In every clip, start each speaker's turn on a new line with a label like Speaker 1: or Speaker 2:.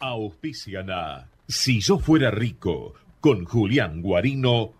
Speaker 1: Auspician Si yo fuera rico, con Julián Guarino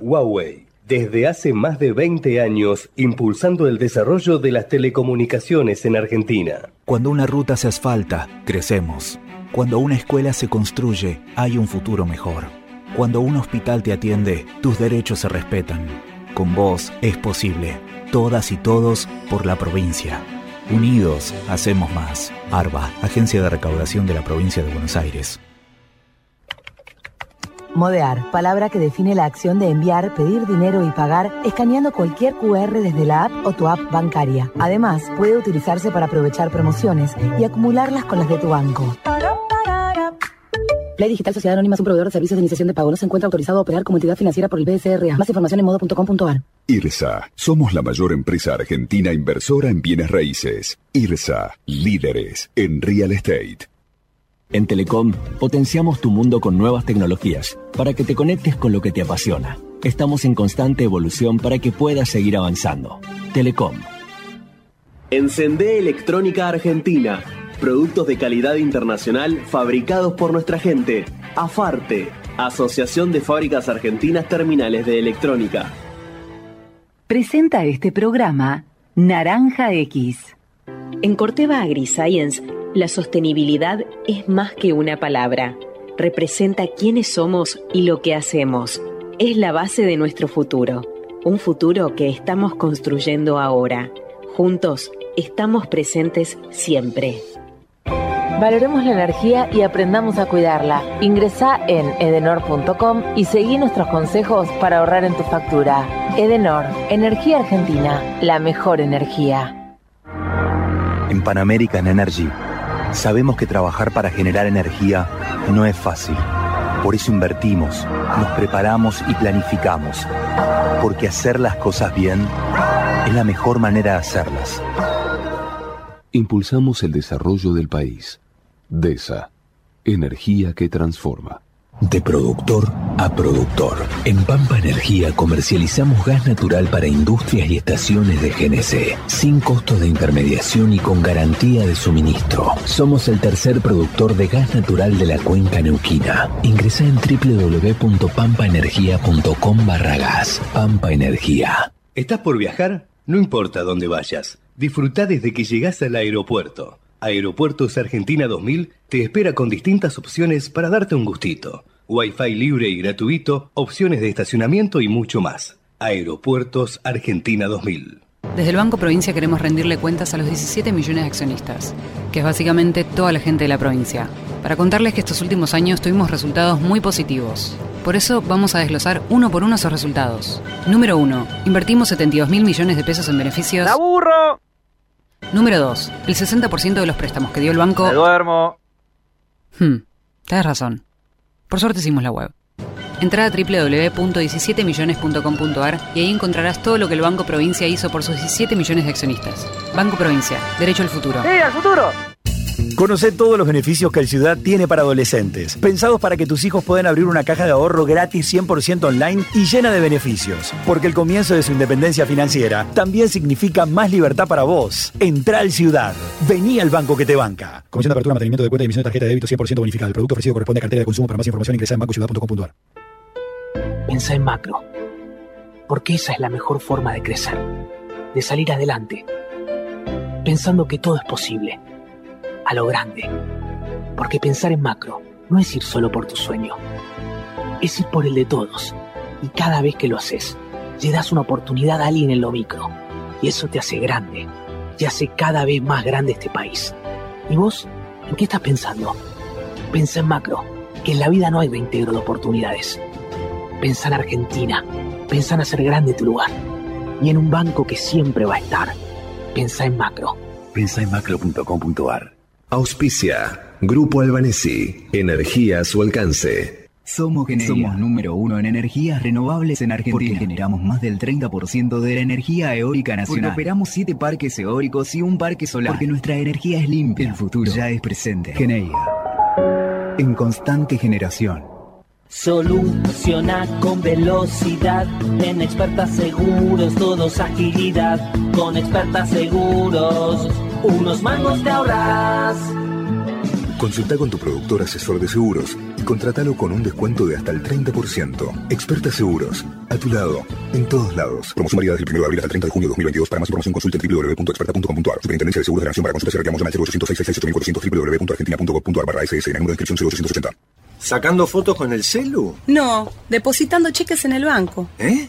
Speaker 2: Huawei. Desde hace más de 20 años, impulsando el desarrollo de las telecomunicaciones en Argentina.
Speaker 3: Cuando una ruta se asfalta, crecemos. Cuando una escuela se construye, hay un futuro mejor. Cuando un hospital te atiende, tus derechos se respetan. Con vos es posible. Todas y todos por la provincia. Unidos, hacemos más. ARBA, Agencia de Recaudación de la Provincia de Buenos Aires.
Speaker 4: Modear, palabra que define la acción de enviar, pedir dinero y pagar escaneando cualquier QR desde la app o tu app bancaria. Además, puede utilizarse para aprovechar promociones y acumularlas con las de tu banco. Play Digital Sociedad Anónima es un proveedor de servicios de iniciación de pago. No se encuentra autorizado a operar como entidad financiera por el BSRA. Más información en modo.com.ar.
Speaker 5: IRSA. Somos la mayor empresa argentina inversora en bienes raíces. IRSA. Líderes en real estate.
Speaker 6: En Telecom, potenciamos tu mundo con nuevas tecnologías para que te conectes con lo que te apasiona. Estamos en constante evolución para que puedas seguir avanzando. Telecom.
Speaker 7: Encendé Electrónica Argentina. Productos de calidad internacional fabricados por nuestra gente. AFARTE, Asociación de Fábricas Argentinas Terminales de Electrónica.
Speaker 8: Presenta este programa Naranja X.
Speaker 9: En Corteva AgriScience, la sostenibilidad es más que una palabra. Representa quiénes somos y lo que hacemos. Es la base de nuestro futuro. Un futuro que estamos construyendo ahora. Juntos estamos presentes siempre.
Speaker 4: Valoremos la energía y aprendamos a cuidarla. Ingresa en edenor.com y seguí nuestros consejos para ahorrar en tu factura. Edenor, Energía Argentina, la mejor energía.
Speaker 10: En Pan American Energy sabemos que trabajar para generar energía no es fácil. Por eso invertimos, nos preparamos y planificamos. Porque hacer las cosas bien es la mejor manera de hacerlas.
Speaker 11: Impulsamos el desarrollo del país. DESA. Energía que transforma.
Speaker 12: De productor a productor. En Pampa Energía comercializamos gas natural para industrias y estaciones de GNC, sin costo de intermediación y con garantía de suministro. Somos el tercer productor de gas natural de la cuenca neuquina. Ingresa en www.pampaenergia.com barra gas. Pampa Energía.
Speaker 2: ¿Estás por viajar? No importa dónde vayas. Disfruta desde que llegas al aeropuerto. Aeropuertos Argentina 2000 te espera con distintas opciones para darte un gustito. Wi-Fi libre y gratuito, opciones de estacionamiento y mucho más. Aeropuertos Argentina 2000.
Speaker 13: Desde el Banco Provincia queremos rendirle cuentas a los 17 millones de accionistas, que es básicamente toda la gente de la provincia, para contarles que estos últimos años tuvimos resultados muy positivos. Por eso vamos a desglosar uno por uno esos resultados. Número 1. Invertimos 72 mil millones de pesos en beneficios.
Speaker 14: ¡Aburro!
Speaker 13: Número 2. El 60% de los préstamos que dio el banco...
Speaker 14: ¡Me duermo!
Speaker 13: Hmm, tienes razón. Por suerte hicimos la web. Entra a www.17millones.com.ar y ahí encontrarás todo lo que el Banco Provincia hizo por sus 17 millones de accionistas. Banco Provincia, derecho al futuro.
Speaker 14: ¡Sí, al futuro!
Speaker 15: Conoce todos los beneficios que el Ciudad tiene para adolescentes, pensados para que tus hijos puedan abrir una caja de ahorro gratis 100% online y llena de beneficios. Porque el comienzo de su independencia financiera también significa más libertad para vos. Entra al Ciudad. Vení al banco que te banca. Comisión de apertura, mantenimiento de cuenta y emisión de tarjeta de débito 100% bonificada. El producto ofrecido corresponde a cartera de consumo. Para más información ingresa en bancociudad.com.ar.
Speaker 16: Pensa en macro. Porque esa es la mejor forma de crecer. De salir adelante. Pensando que todo es posible a lo grande. Porque pensar en macro no es ir solo por tu sueño, es ir por el de todos. Y cada vez que lo haces, le das una oportunidad a alguien en lo micro. Y eso te hace grande, y hace cada vez más grande este país. ¿Y vos? ¿En qué estás pensando? Pensa en macro, que en la vida no hay reintegro de oportunidades. Pensa en Argentina, pensa en hacer grande tu lugar. Y en un banco que siempre va a estar. Pensa en macro.
Speaker 11: Pensa en macro.com.ar Auspicia
Speaker 17: Grupo Albanesi, energía a su alcance.
Speaker 18: Somos Somos número uno en energías renovables en Argentina. Porque generamos más del 30% de la energía eólica nacional. Porque operamos siete parques eólicos y un parque solar. Porque nuestra energía es limpia. El futuro ya es presente. Geneia. En constante generación.
Speaker 19: Soluciona con velocidad. En expertas seguros, todos agilidad. Con expertas seguros, unos mangos te ahorras.
Speaker 20: Consulta con tu productor asesor de seguros y contrátalo con un descuento de hasta el 30%. Experta Seguros, a tu lado, en todos lados. Promoción válida desde el 1 de abril hasta el 30 de junio de 2022. Para más información consulte www.experta.com.ar. Superintendencia de Seguros de la Nación para consultas y reclamos al 0806 www.argentina.gov.ar barra SS. En número de inscripción 0880.
Speaker 21: ¿Sacando fotos con el celu?
Speaker 14: No, depositando cheques en el banco.
Speaker 21: ¿Eh?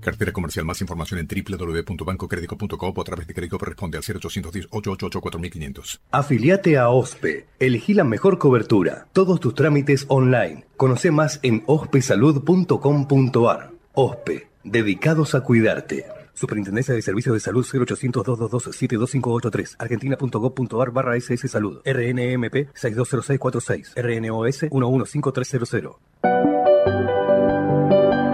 Speaker 22: Cartera comercial. Más información en www.bancocredico.com o a través de crédito responde al 0810-888-4500.
Speaker 2: Afiliate a OSPE. Elegí la mejor cobertura. Todos tus trámites online. Conoce más en ospesalud.com.ar. OSPE. Dedicados a cuidarte. Superintendencia de Servicios de Salud 0800 222 72583 argentina.gov.ar barra SS Salud RNMP 620646 RNOS 115300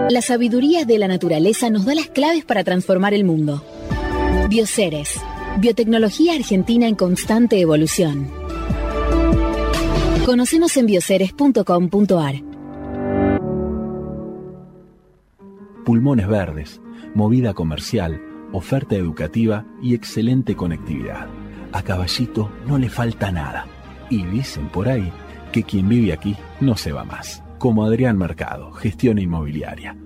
Speaker 8: la sabiduría de la naturaleza nos da las claves para transformar el mundo. Bioceres, biotecnología argentina en constante evolución. Conocenos en bioceres.com.ar.
Speaker 23: Pulmones verdes, movida comercial, oferta educativa y excelente conectividad. A Caballito no le falta nada. Y dicen por ahí que quien vive aquí no se va más como Adrián Mercado, gestión inmobiliaria.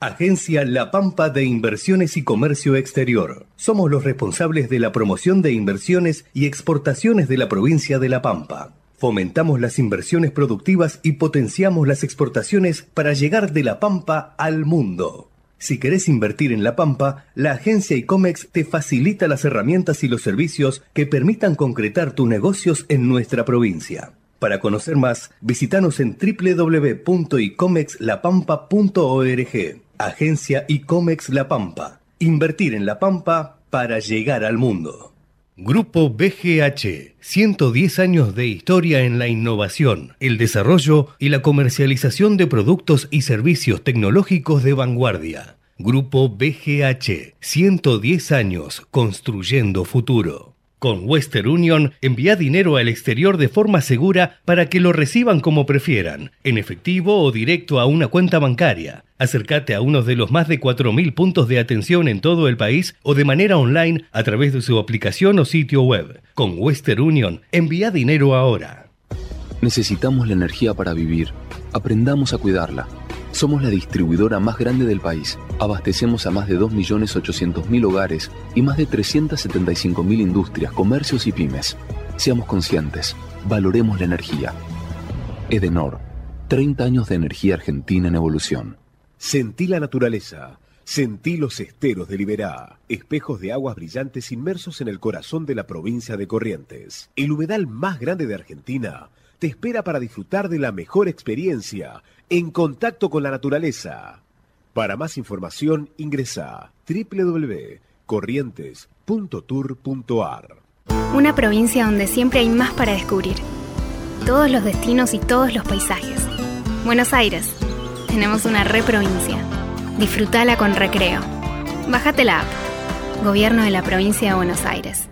Speaker 2: Agencia La Pampa de Inversiones y Comercio Exterior. Somos los responsables de la promoción de inversiones y exportaciones de la provincia de La Pampa. Fomentamos las inversiones productivas y potenciamos las exportaciones para llegar de La Pampa al mundo. Si querés invertir en La Pampa, la agencia ICOMEX te facilita las herramientas y los servicios que permitan concretar tus negocios en nuestra provincia. Para conocer más, visitanos en www.icomexlapampa.org. Agencia ICOMEX La Pampa. Invertir en La Pampa para llegar al mundo. Grupo BGH, 110 años de historia en la innovación, el desarrollo y la comercialización de productos y servicios tecnológicos de vanguardia. Grupo BGH, 110 años construyendo futuro. Con Western Union, envía dinero al exterior de forma segura para que lo reciban como prefieran, en efectivo o directo a una cuenta bancaria. Acércate a uno de los más de 4.000 puntos de atención en todo el país o de manera online a través de su aplicación o sitio web. Con Western Union, envía dinero ahora.
Speaker 11: Necesitamos la energía para vivir. Aprendamos a cuidarla. Somos la distribuidora más grande del país. Abastecemos a más de 2.800.000 hogares y más de 375.000 industrias, comercios y pymes. Seamos conscientes, valoremos la energía. Edenor, 30 años de energía argentina en evolución.
Speaker 24: Sentí la naturaleza. Sentí los esteros de Liberá, espejos de aguas brillantes inmersos en el corazón de la provincia de Corrientes. El humedal más grande de Argentina te espera para disfrutar de la mejor experiencia en contacto con la naturaleza. Para más información ingresa a www.corrientes.tour.ar.
Speaker 25: Una provincia donde siempre hay más para descubrir. Todos los destinos y todos los paisajes. Buenos Aires. Tenemos una reprovincia. Disfrutala con recreo. Bájate la app. Gobierno de la provincia de Buenos Aires.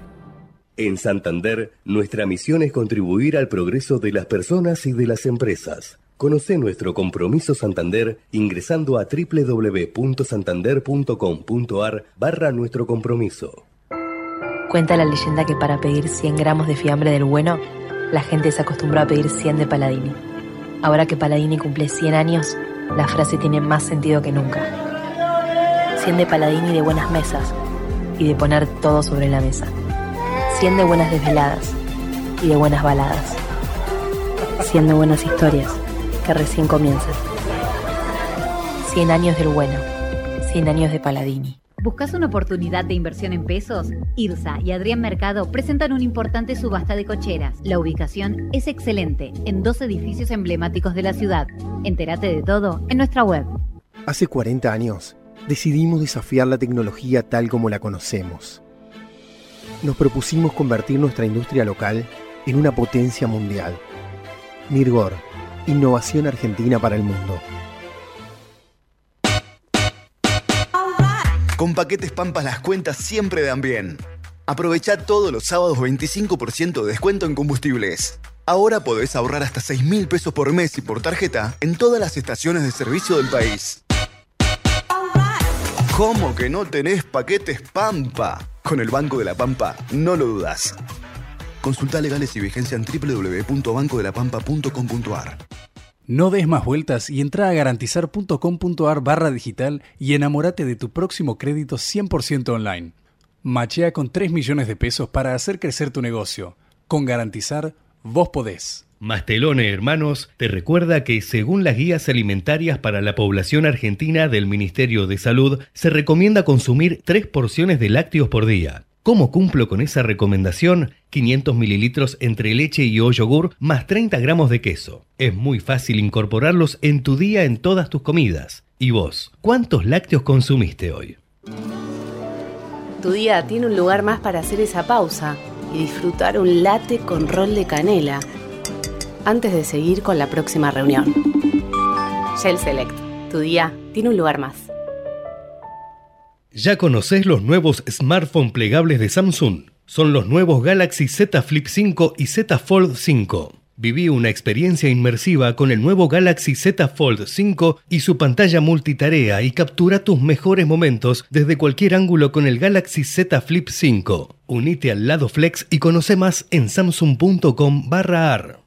Speaker 2: En Santander, nuestra misión es contribuir al progreso de las personas y de las empresas. Conoce nuestro compromiso Santander ingresando a www.santander.com.ar barra nuestro compromiso.
Speaker 26: Cuenta la leyenda que para pedir 100 gramos de fiambre del bueno, la gente se acostumbró a pedir 100 de Paladini. Ahora que Paladini cumple 100 años, la frase tiene más sentido que nunca. 100 de Paladini de buenas mesas y de poner todo sobre la mesa. 100 de buenas desveladas y de buenas baladas. 100 de buenas historias que recién comienzan. 100 años del bueno, 100 años de Paladini.
Speaker 27: ¿Buscas una oportunidad de inversión en pesos? IRSA y Adrián Mercado presentan una importante subasta de cocheras. La ubicación es excelente, en dos edificios emblemáticos de la ciudad. Entérate de todo en nuestra web.
Speaker 28: Hace 40 años, decidimos desafiar la tecnología tal como la conocemos. Nos propusimos convertir nuestra industria local en una potencia mundial. Mirgor, innovación argentina para el mundo.
Speaker 20: Con paquetes Pampas las cuentas siempre dan bien. Aprovecha todos los sábados 25% de descuento en combustibles. Ahora podés ahorrar hasta 6 mil pesos por mes y por tarjeta en todas las estaciones de servicio del país. ¿Cómo que no tenés paquetes Pampa? Con el Banco de la Pampa, no lo dudas. Consulta legales y vigencia en www.bancodelapampa.com.ar.
Speaker 29: No des más vueltas y entra a garantizar.com.ar barra digital y enamórate de tu próximo crédito 100% online. Machea con 3 millones de pesos para hacer crecer tu negocio. Con Garantizar, vos podés.
Speaker 2: Mastelone Hermanos te recuerda que según las guías alimentarias para la población argentina del Ministerio de Salud, se recomienda consumir 3 porciones de lácteos por día. ¿Cómo cumplo con esa recomendación? 500 mililitros entre leche y o yogur más 30 gramos de queso. Es muy fácil incorporarlos en tu día en todas tus comidas. ¿Y vos? ¿Cuántos lácteos consumiste hoy?
Speaker 30: Tu día tiene un lugar más para hacer esa pausa y disfrutar un latte con rol de canela antes de seguir con la próxima reunión. Shell Select, tu día tiene un lugar más.
Speaker 2: ¿Ya conocés los nuevos smartphones plegables de Samsung? Son los nuevos Galaxy Z Flip 5 y Z Fold 5. Viví una experiencia inmersiva con el nuevo Galaxy Z Fold 5 y su pantalla multitarea y captura tus mejores momentos desde cualquier ángulo con el Galaxy Z Flip 5. Unite al lado Flex y conoce más en samsung.com/ar.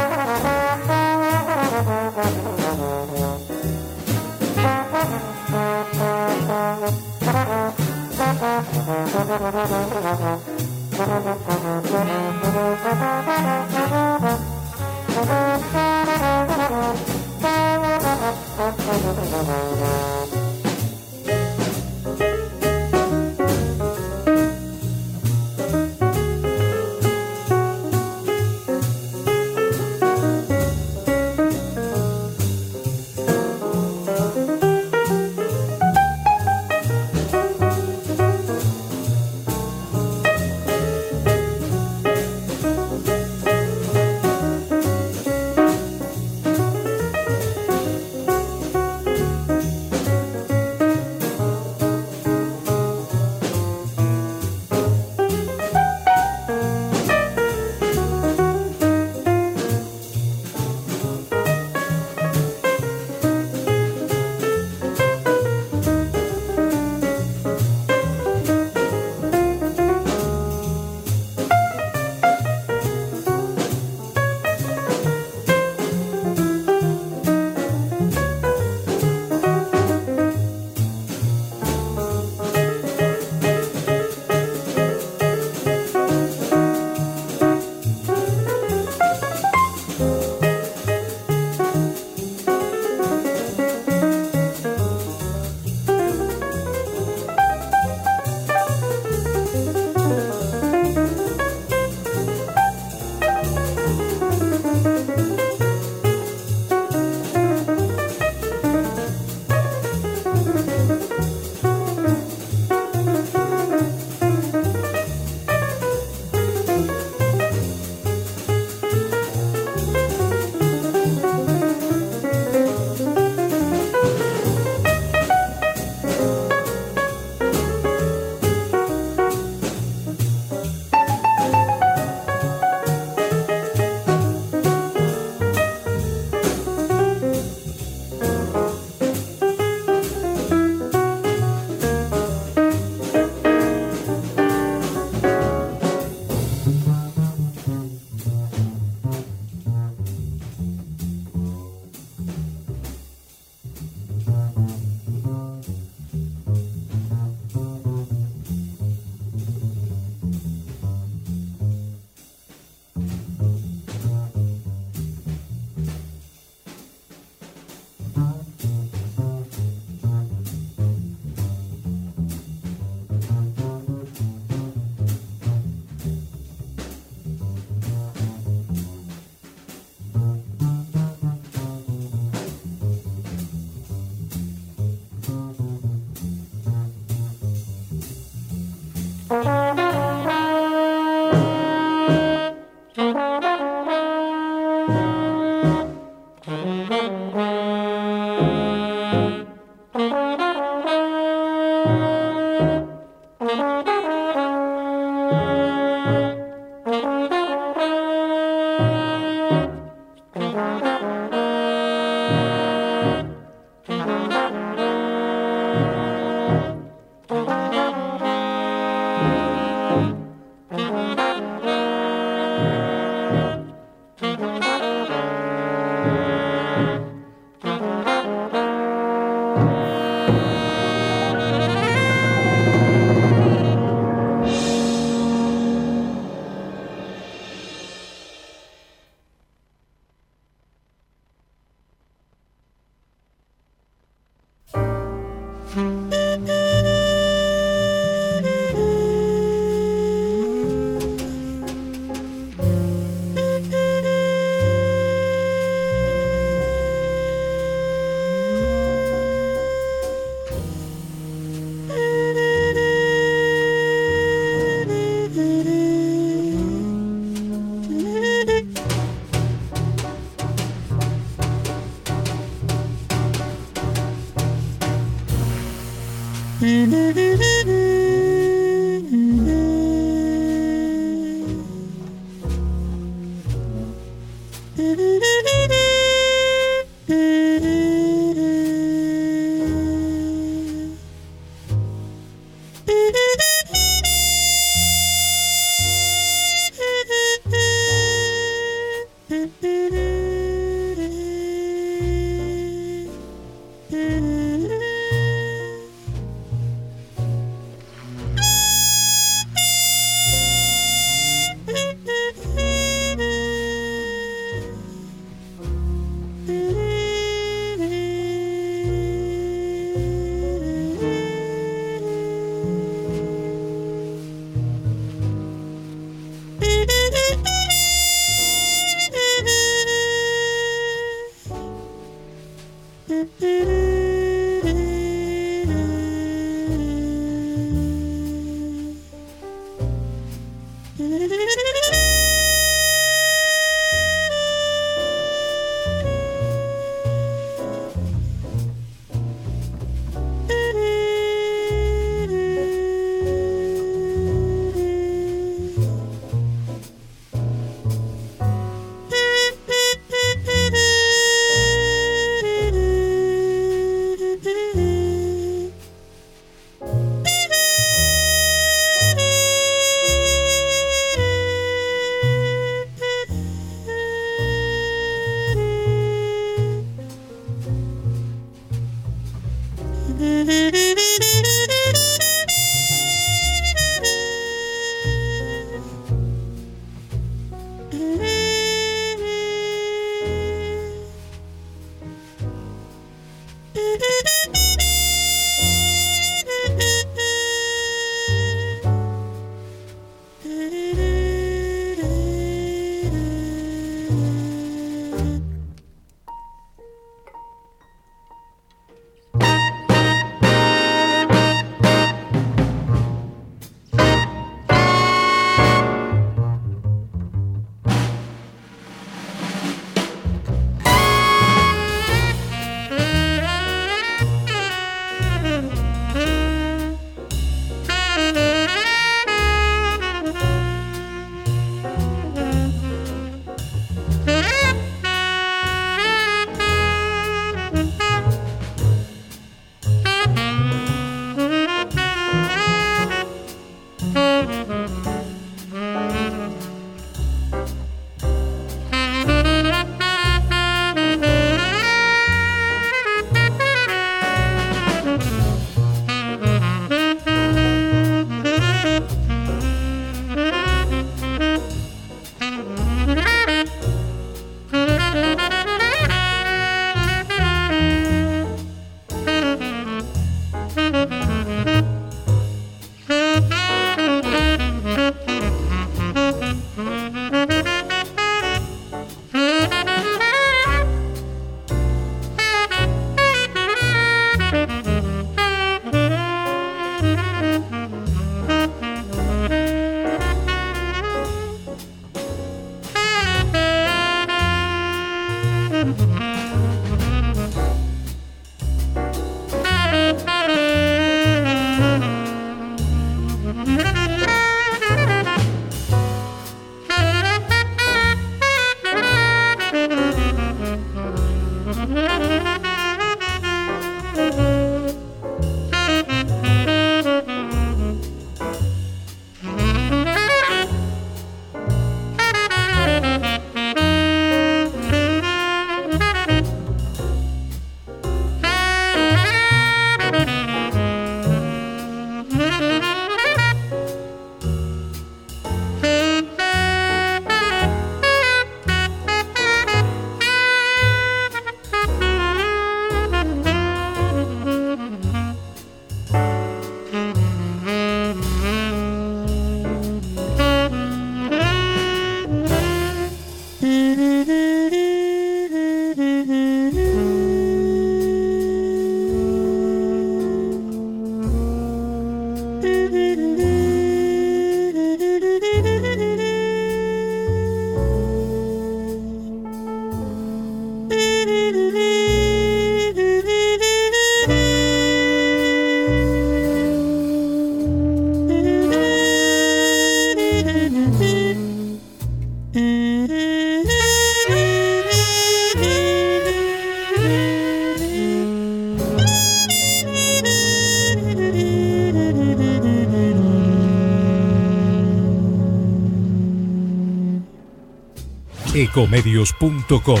Speaker 31: Ecomedios.com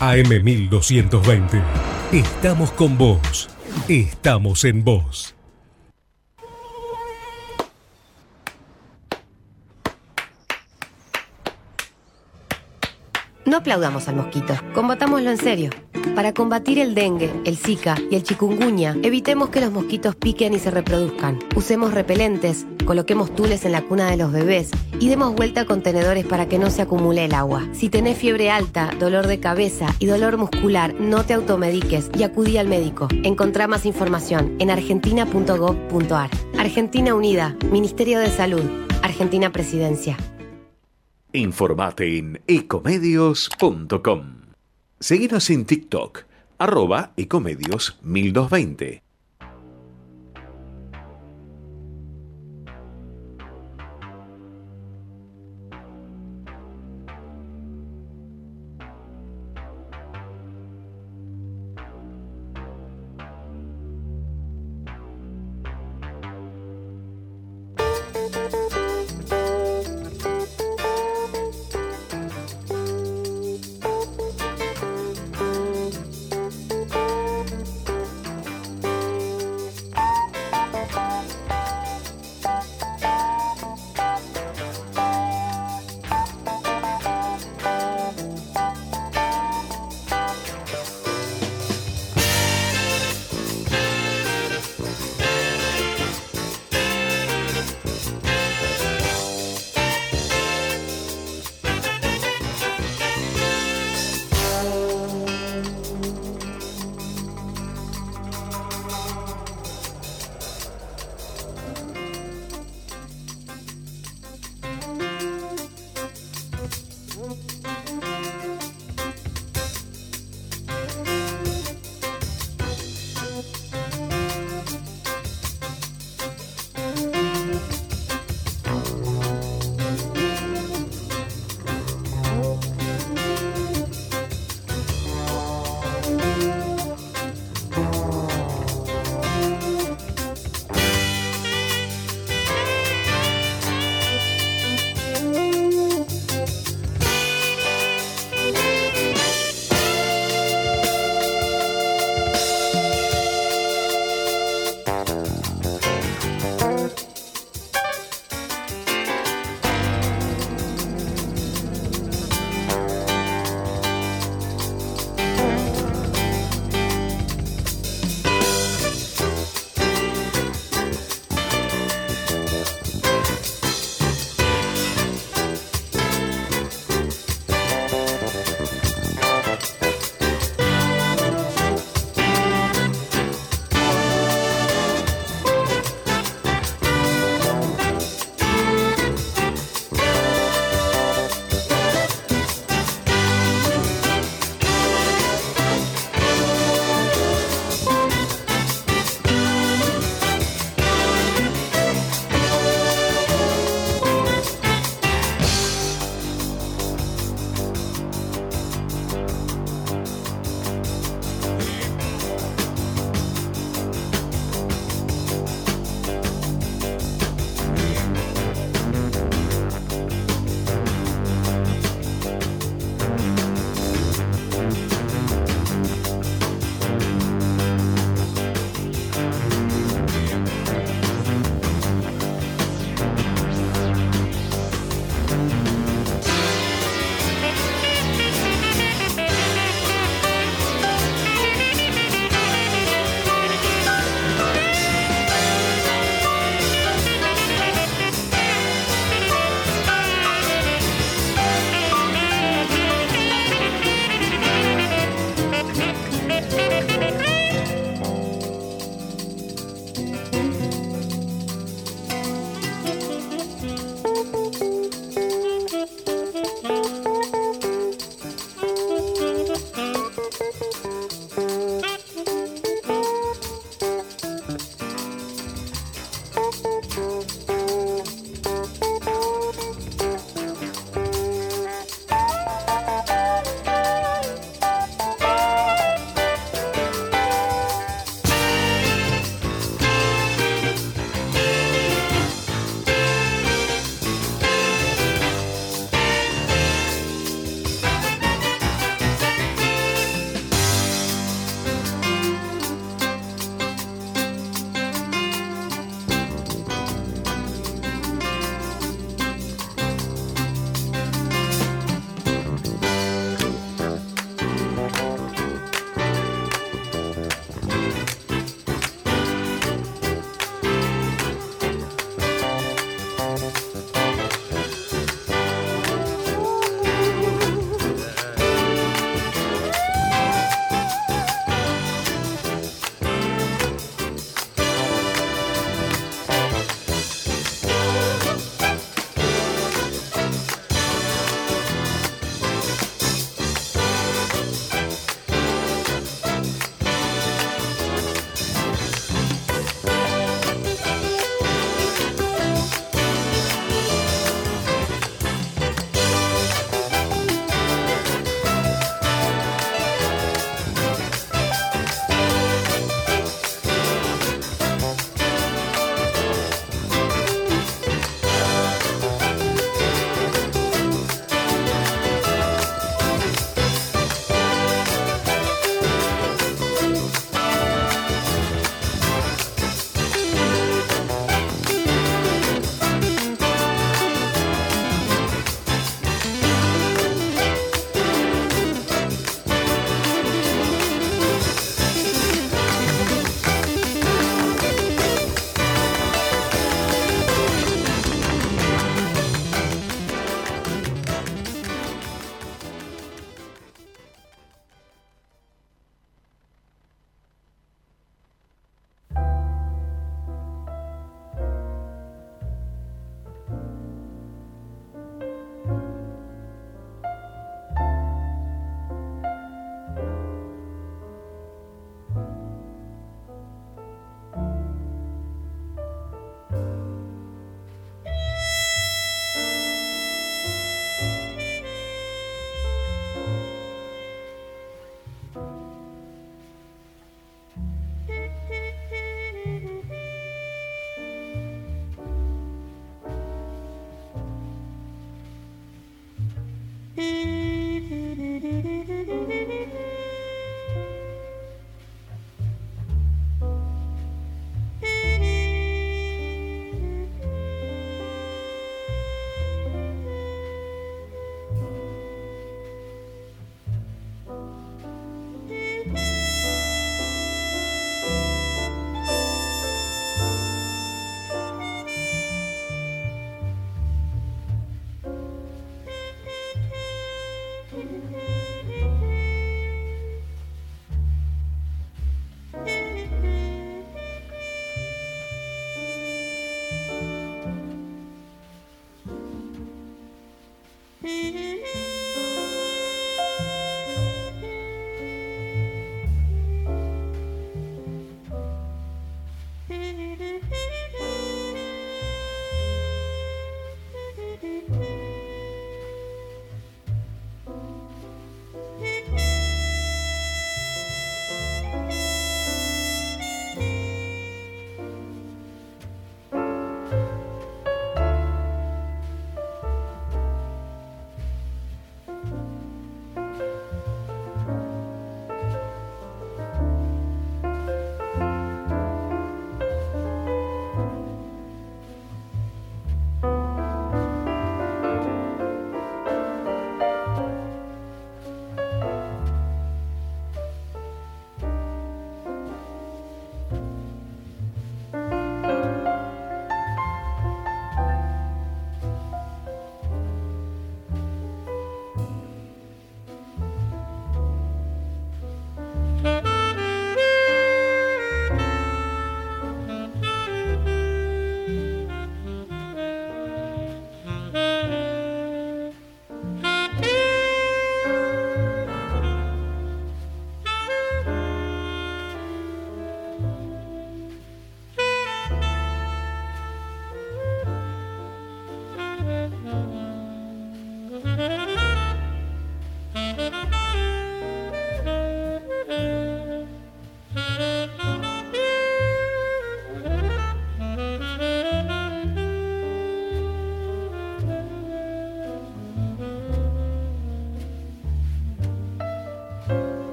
Speaker 31: AM1220. Estamos con vos. Estamos en vos.
Speaker 32: No aplaudamos al mosquito, combatámoslo en serio. Para combatir el dengue, el zika y el chikungunya, evitemos que los mosquitos piquen y se reproduzcan. Usemos repelentes, coloquemos tules en la cuna de los bebés y demos vuelta a contenedores para que no se acumule el agua. Si tenés fiebre alta, dolor de cabeza y dolor muscular, no te automediques y acudí al médico. Encontrá más información en argentina.gov.ar. Argentina Unida, Ministerio de Salud, Argentina Presidencia.
Speaker 1: Informate en ecomedios.com. Seguinos en TikTok, arroba ecomedios 1220.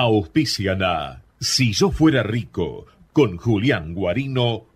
Speaker 33: Auspician Si yo fuera rico con Julián Guarino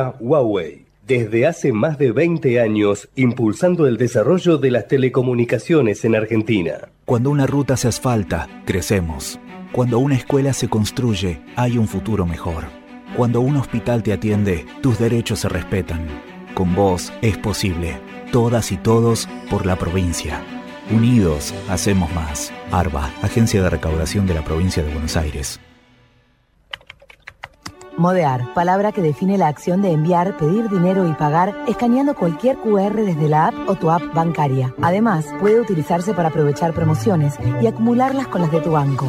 Speaker 2: Huawei. Desde hace más de 20 años, impulsando el desarrollo de las telecomunicaciones en Argentina.
Speaker 3: Cuando una ruta se asfalta, crecemos. Cuando una escuela se construye, hay un futuro mejor. Cuando un hospital te atiende, tus derechos se respetan. Con vos es posible. Todas y todos por la provincia. Unidos, hacemos más. ARBA, Agencia de Recaudación de la Provincia de Buenos Aires.
Speaker 34: Modear, palabra que define la acción de enviar, pedir dinero y pagar escaneando cualquier QR desde la app o tu app bancaria. Además, puede utilizarse para aprovechar promociones y acumularlas con las de tu banco.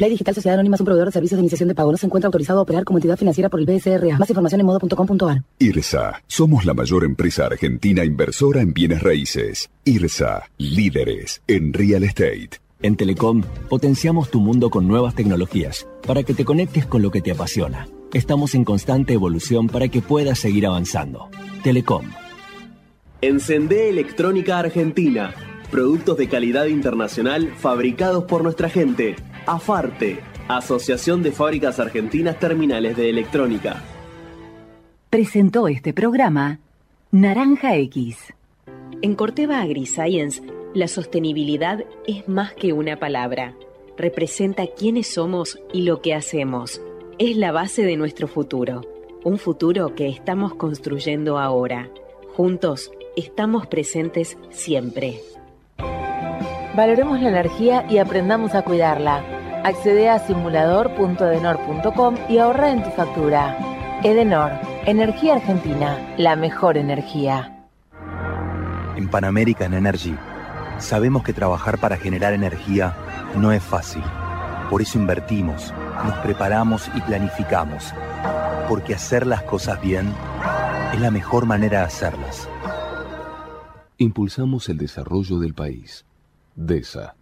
Speaker 34: Play Digital Sociedad Anónima es un proveedor de servicios de iniciación de pago. No se encuentra autorizado a operar como entidad financiera por el BSRA. Más información en modo.com.ar.
Speaker 5: IRSA. Somos la mayor empresa argentina inversora en bienes raíces. IRSA. Líderes en real estate.
Speaker 35: En Telecom, potenciamos tu mundo con nuevas tecnologías para que te conectes con lo que te apasiona. Estamos en constante evolución para que puedas seguir avanzando. Telecom.
Speaker 7: Encendé Electrónica Argentina. Productos de calidad internacional fabricados por nuestra gente. AFARTE, Asociación de Fábricas Argentinas Terminales de Electrónica.
Speaker 8: Presentó este programa Naranja X.
Speaker 9: En Corteva AgriScience, la sostenibilidad es más que una palabra. Representa quiénes somos y lo que hacemos. Es la base de nuestro futuro. Un futuro que estamos construyendo ahora. Juntos estamos presentes siempre.
Speaker 34: Valoremos la energía y aprendamos a cuidarla. Accede a simulador.edenor.com y ahorra en tu factura. Edenor, Energía Argentina, la mejor energía.
Speaker 36: En Pan American Energy sabemos que trabajar para generar energía no es fácil. Por eso invertimos, nos preparamos y planificamos. Porque hacer las cosas bien es la mejor manera de hacerlas.
Speaker 11: Impulsamos el desarrollo del país. DESA.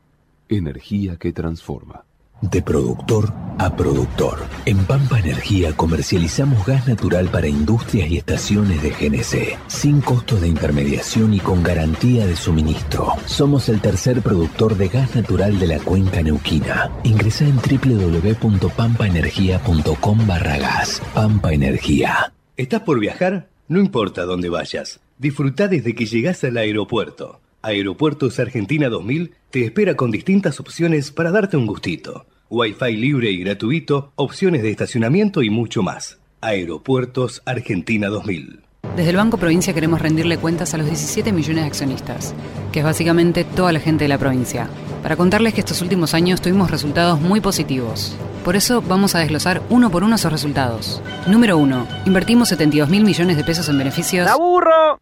Speaker 11: Energía que transforma.
Speaker 12: De productor a productor. En Pampa Energía comercializamos gas natural para industrias y estaciones de GNC, sin costos de intermediación y con garantía de suministro. Somos el tercer productor de gas natural de la cuenca neuquina. Ingresa en www.pampaenergia.com barra gas. Pampa Energía.
Speaker 2: ¿Estás por viajar? No importa dónde vayas. Disfruta desde que llegas al aeropuerto. Aeropuertos Argentina 2000 te espera con distintas opciones para darte un gustito. Wi-Fi libre y gratuito, opciones de estacionamiento y mucho más. Aeropuertos Argentina 2000.
Speaker 13: Desde el Banco Provincia queremos rendirle cuentas a los 17 millones de accionistas, que es básicamente toda la gente de la provincia, para contarles que estos últimos años tuvimos resultados muy positivos. Por eso vamos a desglosar uno por uno esos resultados. Número 1. Invertimos 72 mil millones de pesos en beneficios.
Speaker 37: ¡Aburro!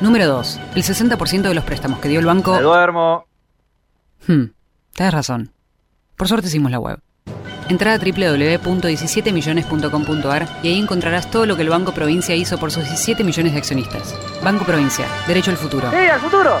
Speaker 13: Número 2. El 60% de los préstamos que dio el banco...
Speaker 37: ¡Me duermo!
Speaker 13: Hmm, tienes razón. Por suerte hicimos la web. Entra a www.17millones.com.ar y ahí encontrarás todo lo que el Banco Provincia hizo por sus 17 millones de accionistas. Banco Provincia, derecho al futuro.
Speaker 37: ¡Sí, al futuro!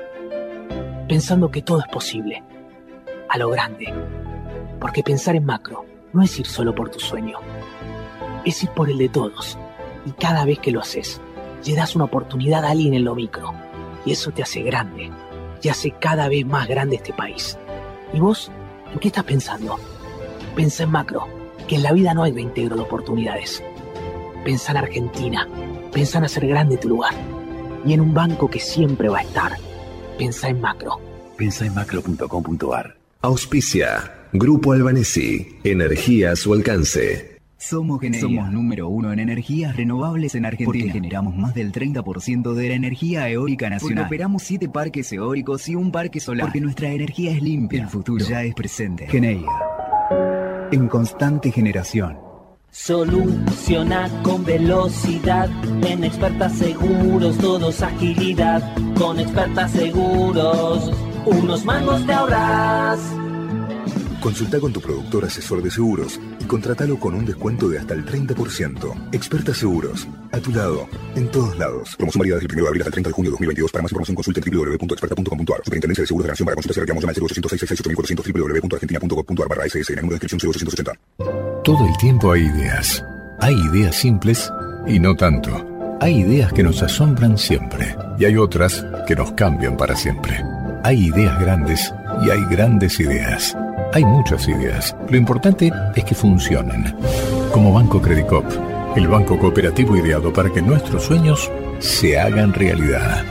Speaker 16: pensando que todo es posible, a lo grande. Porque pensar en macro no es ir solo por tu sueño, es ir por el de todos. Y cada vez que lo haces, le das una oportunidad a alguien en lo micro. Y eso te hace grande, y hace cada vez más grande este país. ¿Y vos? ¿En qué estás pensando? Pensa en macro, que en la vida no hay reintegro de oportunidades. Pensa en Argentina, pensa en hacer grande tu lugar. Y en un banco que siempre va a estar Pensa en macro.
Speaker 12: Pensa en macro.com.ar.
Speaker 17: Auspicia. Grupo Albanesi. Energía a su alcance.
Speaker 18: Somos Somos número uno en energías renovables en Argentina. Porque generamos más del 30% de la energía eólica nacional. Porque operamos siete parques eólicos y un parque solar. Porque nuestra energía es limpia. El futuro ya es presente. Geneia. En constante generación.
Speaker 19: Soluciona con velocidad. En expertas seguros, todos agilidad. Con expertas seguros, unos mangos te ahorras.
Speaker 20: Consulta con tu productor asesor de seguros y contratalo con un descuento de hasta el 30%. Experta Seguros, a tu lado, en todos lados. Promoción válida desde el 1 de abril hasta el 30 de junio de 2022. Para más información consulte www.experta.com.ar. Superintendencia de Seguros de la Nación para consultas y reclamos llama al 0800 www.argentina.gov.ar barra SS. Número de descripción 0880.
Speaker 22: Todo el tiempo hay ideas. Hay ideas simples y no tanto. Hay ideas que nos asombran siempre y hay otras que nos cambian para siempre. Hay ideas grandes y hay grandes ideas. Hay muchas ideas. Lo importante es que funcionen. Como Banco Credicop, el banco cooperativo ideado para que nuestros sueños se hagan realidad.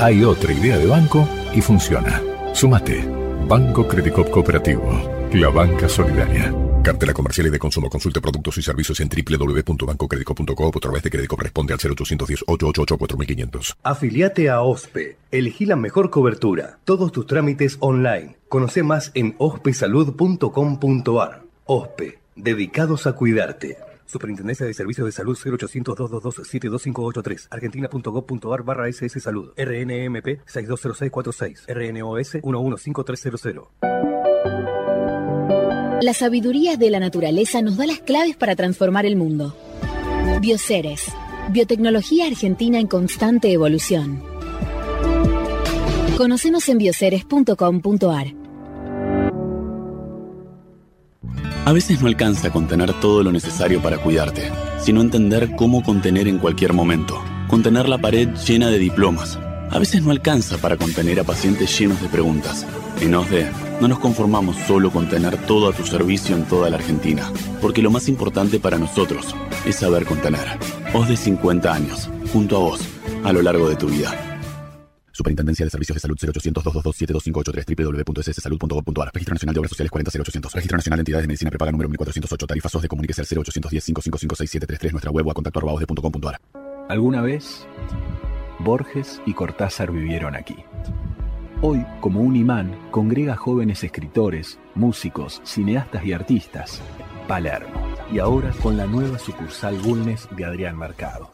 Speaker 22: Hay otra idea de banco y funciona. Sumate. Banco Credicop Cooperativo. La banca solidaria.
Speaker 20: Cartela comercial y de consumo. Consulte productos y servicios en www.bancocredico.com o a través de crédito responde al 0810 888 4500.
Speaker 2: Afiliate a OSPE. Elegí la mejor cobertura. Todos tus trámites online. Conoce más en ospesalud.com.ar. OSPE. Dedicados a cuidarte. Superintendencia de Servicios de Salud 0800 222 72583 argentina.gov.ar barra SS Salud RNMP 620646 RNOS 115300
Speaker 8: La sabiduría de la naturaleza nos da las claves para transformar el mundo. Bioceres, biotecnología argentina en constante evolución. Conocemos en bioceres.com.ar.
Speaker 38: A veces no alcanza contener todo lo necesario para cuidarte, sino entender cómo contener en cualquier momento. Contener la pared llena de diplomas. A veces no alcanza para contener a pacientes llenos de preguntas. En OSDE no nos conformamos solo con tener todo a tu servicio en toda la Argentina, porque lo más importante para nosotros es saber contener. OSDE 50 años, junto a vos, a lo largo de tu vida. Superintendencia de Servicios de Salud 0800 222 www.sssalud.gov.ar Registro Nacional de Obras Sociales 40800 Registro Nacional de Entidades de Medicina Prepaga número 1408 Tarifa SOS de Comuníquese al 0810 5556 733 Nuestra web o a contacto arroba osde.com.ar
Speaker 39: Alguna vez, Borges y Cortázar vivieron aquí. Hoy, como un imán, congrega jóvenes escritores, músicos, cineastas y artistas. Palermo. Y ahora con la nueva sucursal Bulnes de Adrián Mercado.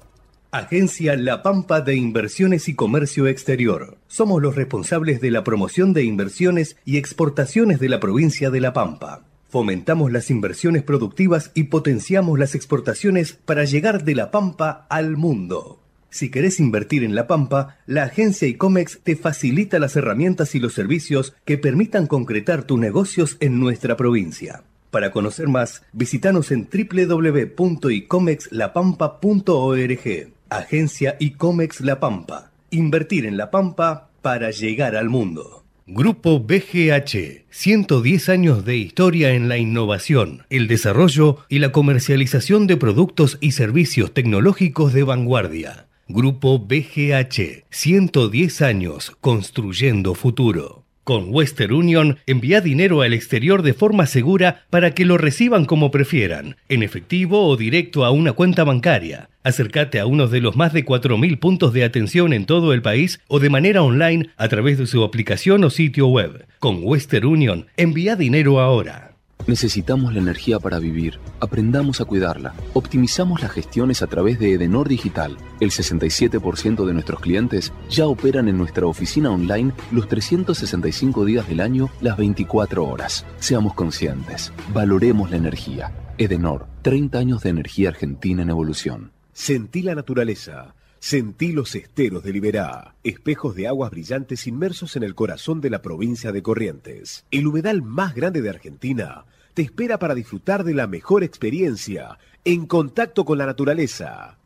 Speaker 2: Agencia La Pampa de Inversiones y Comercio Exterior. Somos los responsables de la promoción de inversiones y exportaciones de la provincia de La Pampa. Fomentamos las inversiones productivas y potenciamos las exportaciones para llegar de La Pampa al mundo. Si querés invertir en La Pampa, la agencia ICOMEX te facilita las herramientas y los servicios que permitan concretar tus negocios en nuestra provincia. Para conocer más, visitanos en www.icomexlapampa.org. Agencia ICOMEX La Pampa. Invertir en La Pampa para llegar al mundo. Grupo BGH. 110 años de historia en la innovación, el desarrollo y la comercialización de productos y servicios tecnológicos de vanguardia. Grupo BGH. 110 años construyendo futuro. Con Western Union, envía dinero al exterior de forma segura para que lo reciban como prefieran, en efectivo o directo a una cuenta bancaria. Acércate a uno de los más de 4.000 puntos de atención en todo el país o de manera online a través de su aplicación o sitio web. Con Western Union, envía dinero ahora.
Speaker 11: Necesitamos la energía para vivir. Aprendamos a cuidarla. Optimizamos las gestiones a través de Edenor Digital. El 67% de nuestros clientes ya operan en nuestra oficina online los 365 días del año, las 24 horas. Seamos conscientes. Valoremos la energía. Edenor, 30 años de energía argentina en evolución.
Speaker 24: Sentí la naturaleza. Sentí los esteros de Liberá, espejos de aguas brillantes inmersos en el corazón de la provincia de Corrientes. El humedal más grande de Argentina te espera para disfrutar de la mejor experiencia en contacto con la naturaleza.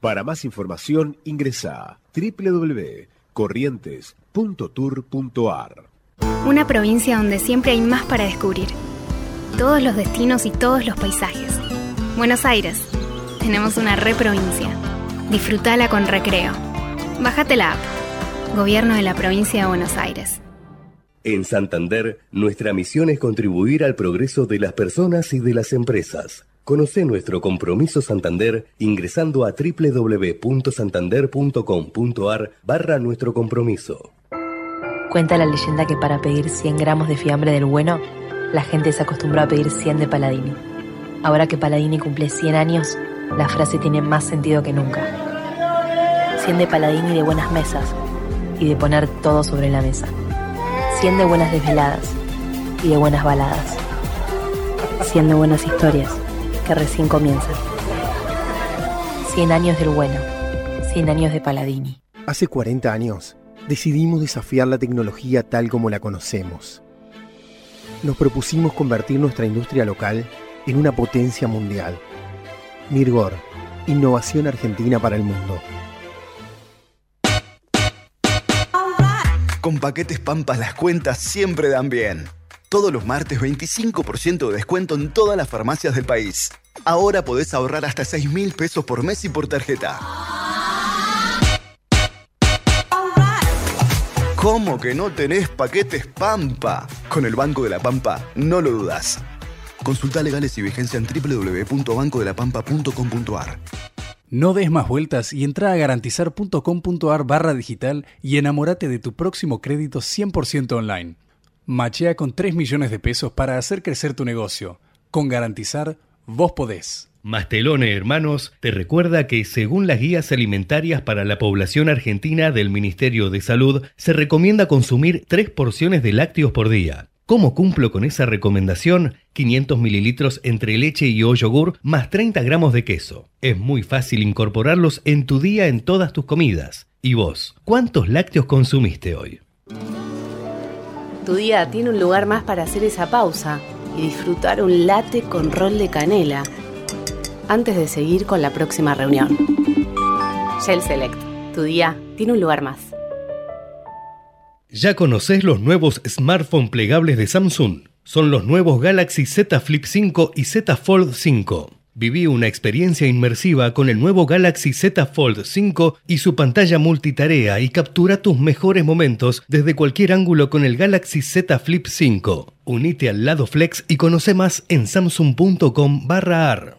Speaker 24: Para más información ingresa www.corrientes.tour.ar.
Speaker 25: Una provincia donde siempre hay más para descubrir. Todos los destinos y todos los paisajes. Buenos Aires. Tenemos una reprovincia. Disfrutala con recreo. Bájate la app. Gobierno de la provincia de Buenos Aires.
Speaker 2: En Santander, nuestra misión es contribuir al progreso de las personas y de las empresas. Conoce nuestro compromiso Santander ingresando a www.santander.com.ar barra nuestro compromiso.
Speaker 26: Cuenta la leyenda que para pedir 100 gramos de fiambre del bueno, la gente se acostumbró a pedir 100 de Paladini. Ahora que Paladini cumple 100 años, la frase tiene más sentido que nunca. 100 de Paladini de buenas mesas y de poner todo sobre la mesa. 100 de buenas desveladas y de buenas baladas. 100 de buenas historias que recién comienzan. 100 años del bueno. 100 años de Paladini.
Speaker 28: Hace 40 años decidimos desafiar la tecnología tal como la conocemos. Nos propusimos convertir nuestra industria local en una potencia mundial. Mirgor, innovación argentina para el mundo.
Speaker 20: Con paquetes Pampa las cuentas siempre dan bien. Todos los martes 25% de descuento en todas las farmacias del país. Ahora podés ahorrar hasta 6 mil pesos por mes y por tarjeta. ¿Cómo que no tenés paquetes Pampa? Con el Banco de la Pampa, no lo dudas. Consulta legales y vigencia en www.bancodelapampa.com.ar.
Speaker 27: No des más vueltas y entra a garantizar.com.ar barra digital y enamórate de tu próximo crédito 100% online. Machea con 3 millones de pesos para hacer crecer tu negocio. Con Garantizar, vos podés.
Speaker 2: Mastelone Hermanos te recuerda que según las guías alimentarias para la población argentina del Ministerio de Salud, se recomienda consumir 3 porciones de lácteos por día. ¿Cómo cumplo con esa recomendación? 500 mililitros entre leche y o yogur más 30 gramos de queso. Es muy fácil incorporarlos en tu día en todas tus comidas. ¿Y vos? ¿Cuántos lácteos consumiste hoy?
Speaker 30: Tu día tiene un lugar más para hacer esa pausa y disfrutar un latte con rol de canela antes de seguir con la próxima reunión. Shell Select, tu día tiene un lugar más.
Speaker 2: ¿Ya conoces los nuevos smartphones plegables de Samsung? Son los nuevos Galaxy Z Flip 5 y Z Fold 5. Viví una experiencia inmersiva con el nuevo Galaxy Z Fold 5 y su pantalla multitarea y captura tus mejores momentos desde cualquier ángulo con el Galaxy Z Flip 5. Unite al lado Flex y conoce más en samsung.com/ar.